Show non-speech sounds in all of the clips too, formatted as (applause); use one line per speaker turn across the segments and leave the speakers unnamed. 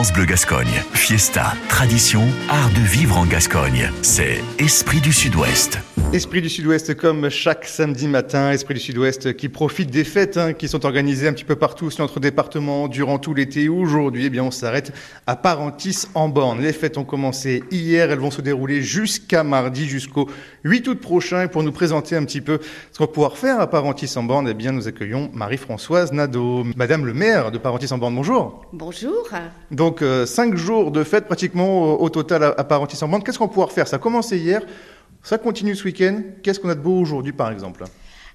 France Bleu Gascogne. Fiesta, tradition, art de vivre en Gascogne. C'est Esprit du Sud-Ouest.
Esprit du Sud-Ouest comme chaque samedi matin, Esprit du Sud-Ouest qui profite des fêtes hein, qui sont organisées un petit peu partout sur notre département durant tout l'été. Aujourd'hui, eh bien, on s'arrête à Parentis en borne. Les fêtes ont commencé hier, elles vont se dérouler jusqu'à mardi, jusqu'au 8 août prochain. Et pour nous présenter un petit peu ce qu'on va pouvoir faire à Parentis en borne, eh bien, nous accueillons Marie-Françoise Nadeau, Madame le maire de Parentis en borne. Bonjour.
Bonjour.
Donc, euh, cinq jours de fête pratiquement au, total à, à Parentis en borne. Qu'est-ce qu'on pouvoir faire Ça a commencé hier. Ça continue ce week-end. Qu'est-ce qu'on a de beau aujourd'hui, par exemple?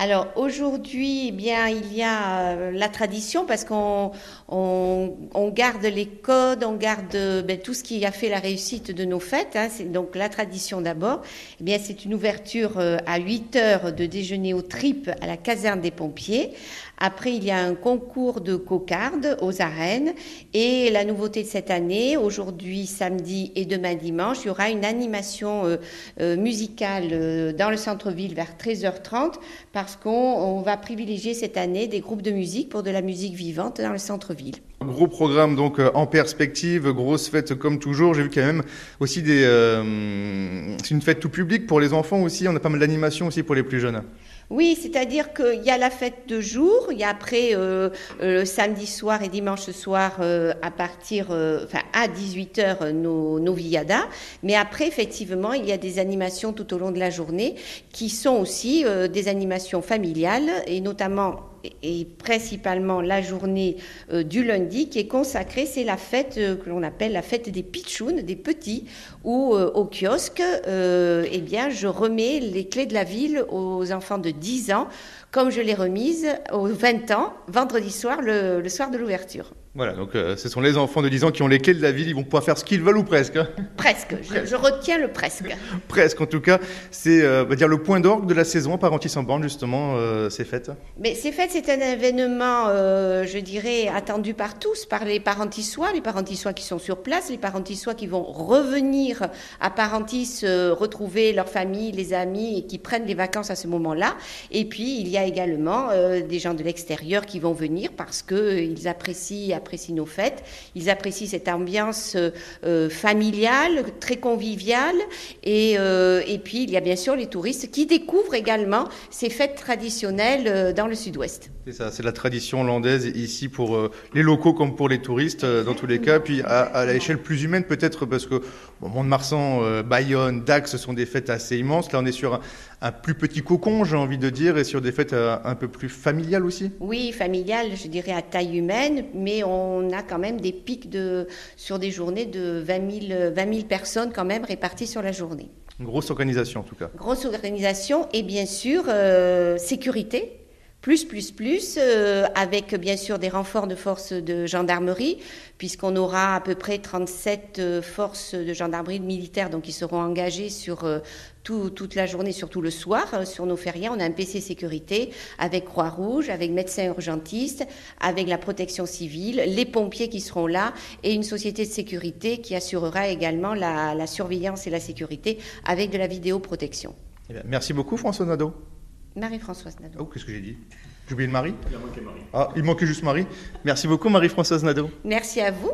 Alors aujourd'hui, eh bien, il y a euh, la tradition parce qu'on on, on garde les codes, on garde ben, tout ce qui a fait la réussite de nos fêtes. Hein. C'est donc la tradition d'abord. Eh bien, c'est une ouverture euh, à 8 heures de déjeuner au trip à la caserne des pompiers. Après, il y a un concours de cocarde aux arènes. Et la nouveauté de cette année, aujourd'hui, samedi et demain dimanche, il y aura une animation euh, euh, musicale euh, dans le centre-ville vers 13h30 parce qu'on on va privilégier cette année des groupes de musique pour de la musique vivante dans le centre-ville.
Gros programme donc en perspective, grosse fête comme toujours. J'ai vu quand même aussi des. c'est une fête tout public pour les enfants aussi. On a pas mal d'animations aussi pour les plus jeunes.
Oui, c'est-à-dire qu'il y a la fête de jour, il y a après euh, euh, samedi soir et dimanche soir euh, à partir, euh, enfin à 18h nos, nos viadas, mais après effectivement il y a des animations tout au long de la journée qui sont aussi des animations familiales et notamment et principalement la journée euh, du lundi qui est consacrée, c'est la fête euh, que l'on appelle la fête des pitchouns, des petits, où euh, au kiosque, eh bien, je remets les clés de la ville aux enfants de 10 ans, comme je les remise aux 20 ans, vendredi soir, le, le soir de l'ouverture.
Voilà, donc euh, ce sont les enfants de 10 ans qui ont les clés de la ville. Ils vont pouvoir faire ce qu'ils veulent ou presque. hein.
Presque, je, je retiens le presque. (laughs)
presque en tout cas. C'est euh, dire le point d'orgue de la saison à Parentis en borne justement euh, ces fêtes.
Mais ces fêtes, c'est un événement, euh, je dirais, attendu par tous, par les parentissois, les parentissois qui sont sur place, les parentissois qui vont revenir à Parentis, euh, retrouver leur famille, les amis, et qui prennent les vacances à ce moment-là. Et puis, il y a également euh, des gens de l'extérieur qui vont venir parce qu'ils apprécient, apprécient nos fêtes, ils apprécient cette ambiance euh, euh, familiale, très conviviale. Et, euh, et puis, il y a bien sûr les touristes qui découvrent également ces fêtes traditionnelles euh, dans le sud-ouest.
C'est ça, c'est la tradition hollandaise ici pour euh, les locaux comme pour les touristes euh, dans tous les cas. Puis à, à l'échelle plus humaine peut-être parce que Mont-de-Marsan, euh, Bayonne, Dax, ce sont des fêtes assez immenses. Là, on est sur un plus petit cocon, j'ai envie de dire, et sur des fêtes euh, un peu plus familiales aussi?
Oui, familiale, je dirais à taille humaine, mais on a quand même des pics de, sur des journées de 20 000, 20 000 personnes quand même réparties sur la journée.
Une grosse organisation en tout cas.
Grosse organisation et bien sûr euh, sécurité. Plus, plus, plus, euh, avec bien sûr des renforts de forces de gendarmerie, puisqu'on aura à peu près 37 euh, forces de gendarmerie militaires donc qui seront engagées sur euh, tout- toute la journée, surtout le soir, euh, sur nos férias. On a un PC sécurité avec Croix-Rouge, avec médecins urgentistes, avec la protection civile, les pompiers qui seront là et une société de sécurité qui assurera également la, la surveillance et la sécurité avec de la vidéoprotection.
Eh merci beaucoup François Nadeau.
Marie-Françoise Nadeau.
Oh, qu'est-ce que j'ai dit? J'ai oublié le mari? Il manquait Marie. Ah, il manquait juste Marie. Merci beaucoup Marie-Françoise Nadeau.
Merci à vous.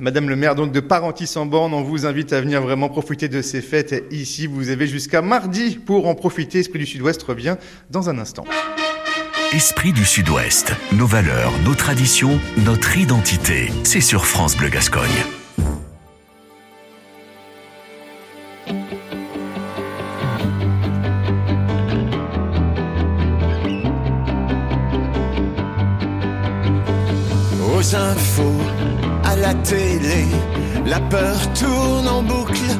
Madame le maire donc de Parentis en borne, on vous invite à venir vraiment profiter de ces fêtes ici. Vous avez jusqu'à mardi pour en profiter. Esprit du Sud-Ouest revient dans un instant.
Esprit du Sud-Ouest. Nos valeurs, nos traditions, notre identité. C'est sur France Bleu Gascogne.
Infos, à la télé, la peur tourne en boucle.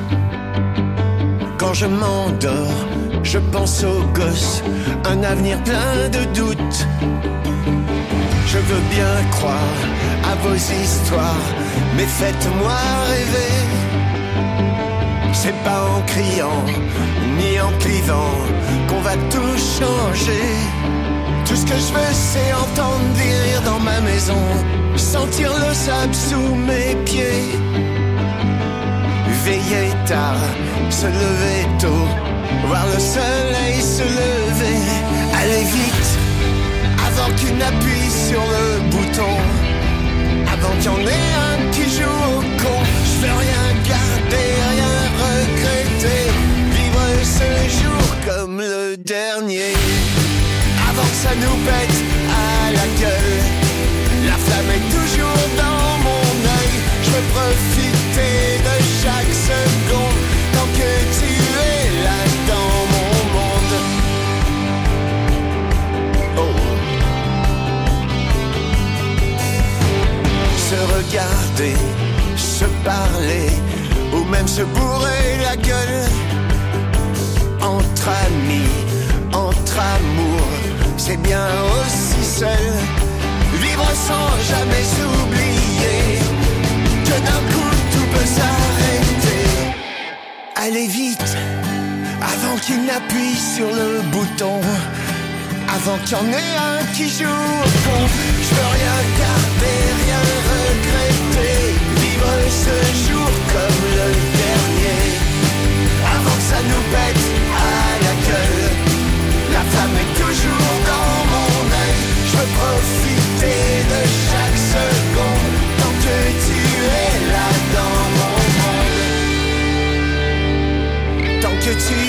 Quand je m'endors, je pense aux gosses, un avenir plein de doutes. Je veux bien croire à vos histoires, mais faites-moi rêver. C'est pas en criant, ni en clivant, qu'on va tout changer. Tout ce que je veux, c'est entendre des rires dans ma maison, sentir le sable sous mes pieds. Veiller tard, se lever tôt, voir le soleil se lever. Aller vite, avant qu'il n'appuie sur le bouton, avant qu'il y en ait un qui joue au con. Je veux rien garder, rien regretter, vivre ce jour comme le dernier ça nous pète à la gueule. La flamme est toujours dans mon œil. Je veux profiter de chaque seconde tant que tu es là dans mon monde. Oh. Se regarder, se parler, ou même se bourrer la gueule. Entre amis, entre amours, c'est bien aussi seul. Vivre sans jamais s'oublier que d'un coup tout peut s'arrêter. Allez vite, avant qu'il n'appuie sur le bouton. Avant qu'il y en ait un qui joue au con. Je veux rien garder, rien regretter. Vivre ce jour comme le dernier. Avant que ça nous pète monde.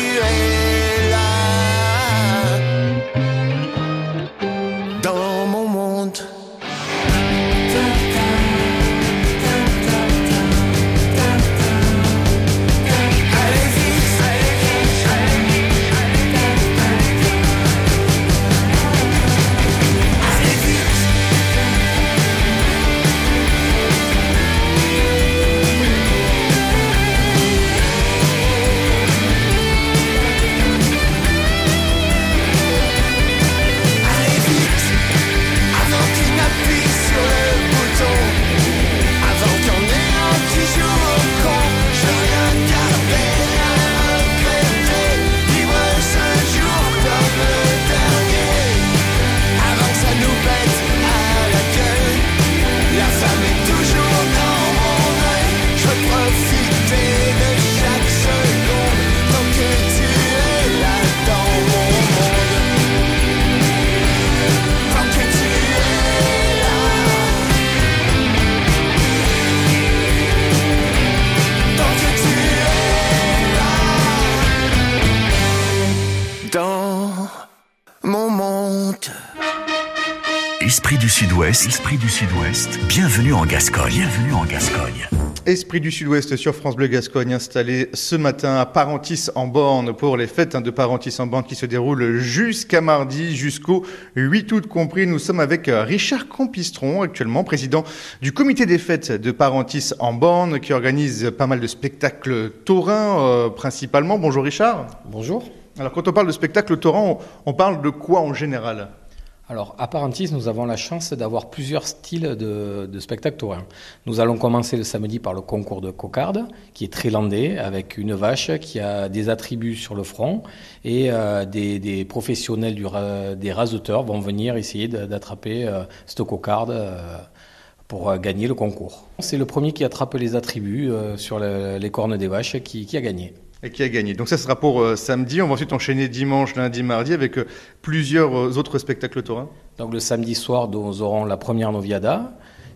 Esprit du Sud-Ouest, Esprit du Sud-Ouest, bienvenue en Gascogne, bienvenue en Gascogne.
Esprit du Sud-Ouest sur France Bleu Gascogne installé ce matin à Parentis en Borne pour les fêtes hein, de Parentis en Borne qui se déroulent jusqu'à mardi, jusqu'au 8 août compris. Nous sommes avec euh, Richard Campistron, actuellement président du comité des fêtes de Parentis en Borne qui organise pas mal de spectacles taurins euh, principalement. Bonjour Richard.
Bonjour.
Alors quand on parle de spectacle taurin, on, on parle de quoi en général?
Alors, à Parentis, nous avons la chance d'avoir plusieurs styles de, de spectacles taurins. Nous allons commencer le samedi par le concours de cocarde, qui est très landais, avec une vache qui a des attributs sur le front, et euh, des, professionnels des raseteurs vont venir essayer d'attraper euh, cette cocarde euh, pour euh, gagner le concours. C'est le premier qui attrape les attributs sur le- les cornes des vaches qui a gagné.
Et qui a gagné. Donc ça sera pour euh, samedi. On va ensuite enchaîner dimanche, lundi, mardi avec euh, plusieurs euh, autres spectacles taurins.
Donc le samedi soir, nous aurons la première Noviada,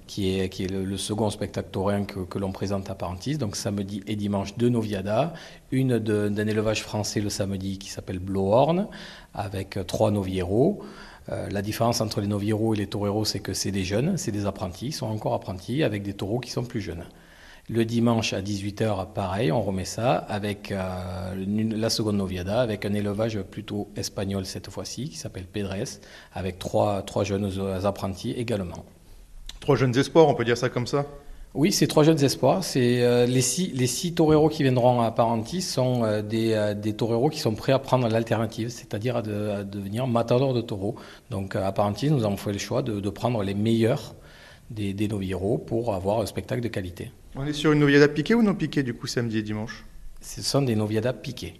qui est, qui est le, second spectacle taurin que, l'on présente à Parentis. Donc samedi et dimanche, deux Noviadas. Une d'un élevage français le samedi qui s'appelle Blowhorn, avec trois Novieros. La différence entre les Novieros et les Toreros, c'est que c'est des jeunes, c'est des apprentis, ils sont encore apprentis, avec des taureaux qui sont plus jeunes. Le dimanche à 18h, pareil, on remet ça avec euh, la seconde Noviada, avec un élevage plutôt espagnol cette fois-ci, qui s'appelle Pedres, avec trois, trois jeunes apprentis également.
Trois jeunes espoirs, on peut dire ça comme ça?
Oui, c'est trois jeunes espoirs. C'est euh, les six les six toreros qui viendront à Parentis sont euh, des, euh, des toreros qui sont prêts à prendre l'alternative, c'est-à-dire à, de- à devenir matadors de taureaux. Donc à Parentis, nous avons fait le choix de, de prendre les meilleurs des, des novieros pour avoir un spectacle de qualité.
On est sur une noviada piquée ou non piquée du coup samedi et dimanche?
Ce sont des noviadas piqués.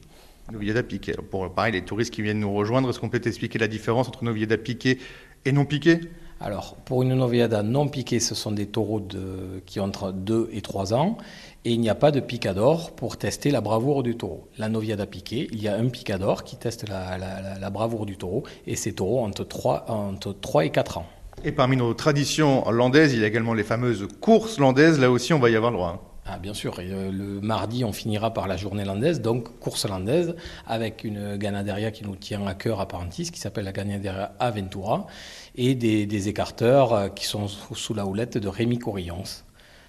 Noviada piquée. Alors, Pour pareil, les touristes qui viennent nous rejoindre, est-ce qu'on peut expliquer la différence entre noviada piquée et non piquée
Alors, pour une noviada non piquée, ce sont des taureaux de, qui ont entre 2 et 3 ans. Et il n'y a pas de picador pour tester la bravoure du taureau. La noviada piquée, il y a un picador qui teste la, la- la- la bravoure du taureau. Et ces taureaux ont entre 3, entre 3 et 4 ans.
Et parmi nos traditions landaises, il y a également les fameuses courses landaises. Là aussi, on va y avoir le droit. hein.
Ah, bien sûr. Euh, le mardi, on finira par la journée landaise, donc course landaise, avec une ganaderia qui nous tient à cœur à Parentis, qui s'appelle la ganaderia Aventura, et des, écarteurs euh, qui sont sous la houlette de Rémi Corillons.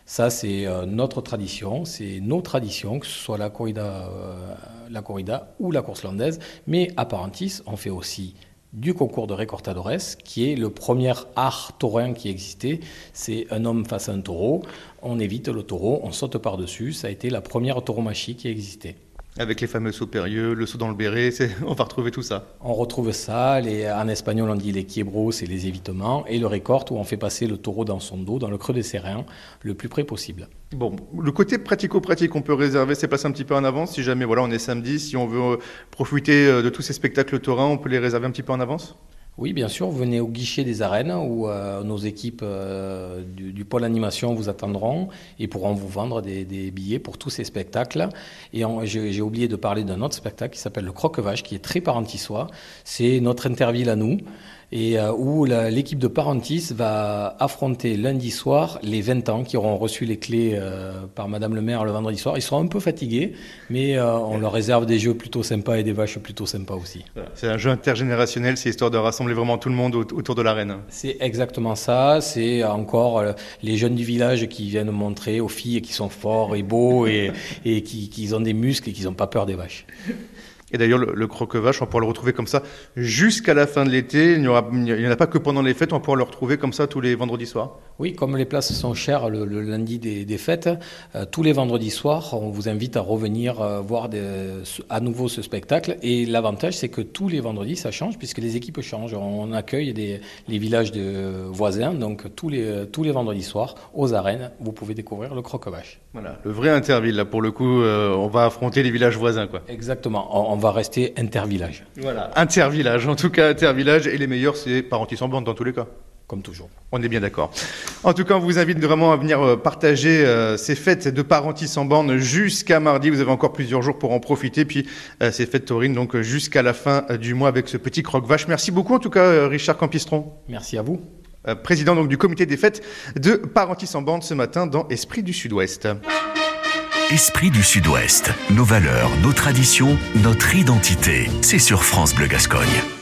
Ça, c'est euh, notre tradition, c'est nos traditions, que ce soit la corrida, la corrida ou la course landaise. Mais à Parentis, on fait aussi du concours de Recortadores, qui est le premier art taurin qui existait. C'est un homme face à un taureau, on évite le taureau, on saute par-dessus. Ça a été la première tauromachie qui existait.
Avec les fameux sauts périlleux, le saut dans le béret, (laughs) on va retrouver tout ça.
On retrouve ça, les, en espagnol on dit les quiebros, c'est les évitements, et le récorte où on fait passer le taureau dans son dos, dans le creux des serrins, le plus près possible.
Bon, le côté pratico-pratique, on peut réserver c'est places un petit peu en avance, si jamais voilà, on est samedi, si on veut euh, profiter euh, de tous ces spectacles taurins, on peut les réserver un petit peu en avance?
Oui, bien sûr, venez au guichet des arènes où euh, nos équipes euh, du, pôle animation vous attendront et pourront vous vendre des, billets pour tous ces spectacles. Et j'ai oublié de parler d'un autre spectacle qui s'appelle le Croque-Vache, qui est très parentissois. C'est notre interville à nous et euh, où l'équipe de Parentis va affronter lundi soir les 20 ans qui auront reçu les clés euh, par Madame le maire le vendredi soir. Ils seront un peu fatigués, mais euh, on leur réserve des jeux plutôt sympas et des vaches plutôt sympas aussi.
C'est un jeu intergénérationnel, c'est histoire de rassembler vraiment tout le monde autour de l'arène.
C'est exactement ça, c'est encore les jeunes du village qui viennent montrer aux filles qui sont forts et beaux et, et qui, qui ont des muscles et qui n'ont pas peur des vaches. (laughs)
Et d'ailleurs, le, croque-vache, on pourra le retrouver comme ça jusqu'à la fin de l'été. Il n'y en a pas que pendant les fêtes, on pourra le retrouver comme ça tous les vendredis soirs.
Oui, comme les places sont chères le, lundi des, fêtes, euh, tous les vendredis soirs, on vous invite à revenir euh, voir à nouveau ce spectacle. Et l'avantage, c'est que tous les vendredis, ça change puisque les équipes changent. On accueille les villages de voisins, donc tous les, tous les vendredis soirs, aux arènes, vous pouvez découvrir le croque-vache.
Voilà, le vrai interville, là, pour le coup, euh, on va affronter les villages voisins. Quoi.
Exactement on va rester intervillage.
Voilà, intervillage, en tout cas intervillage, et les meilleurs, c'est Parentis en bande dans tous les cas.
Comme toujours.
On est bien d'accord. En tout cas, on vous invite vraiment à venir euh, partager euh, ces fêtes de Parentis en borne jusqu'à mardi. Vous avez encore plusieurs jours pour en profiter. Puis euh, ces fêtes taurines, donc jusqu'à la fin du mois avec ce petit croque-vache. Merci beaucoup, en tout cas, Richard Campistron.
Merci à vous.
Président donc du comité des fêtes de Parentis en bande ce matin dans Esprit du Sud-Ouest.
Esprit du Sud-Ouest. Nos valeurs, nos traditions, notre identité. C'est sur France Bleu Gascogne.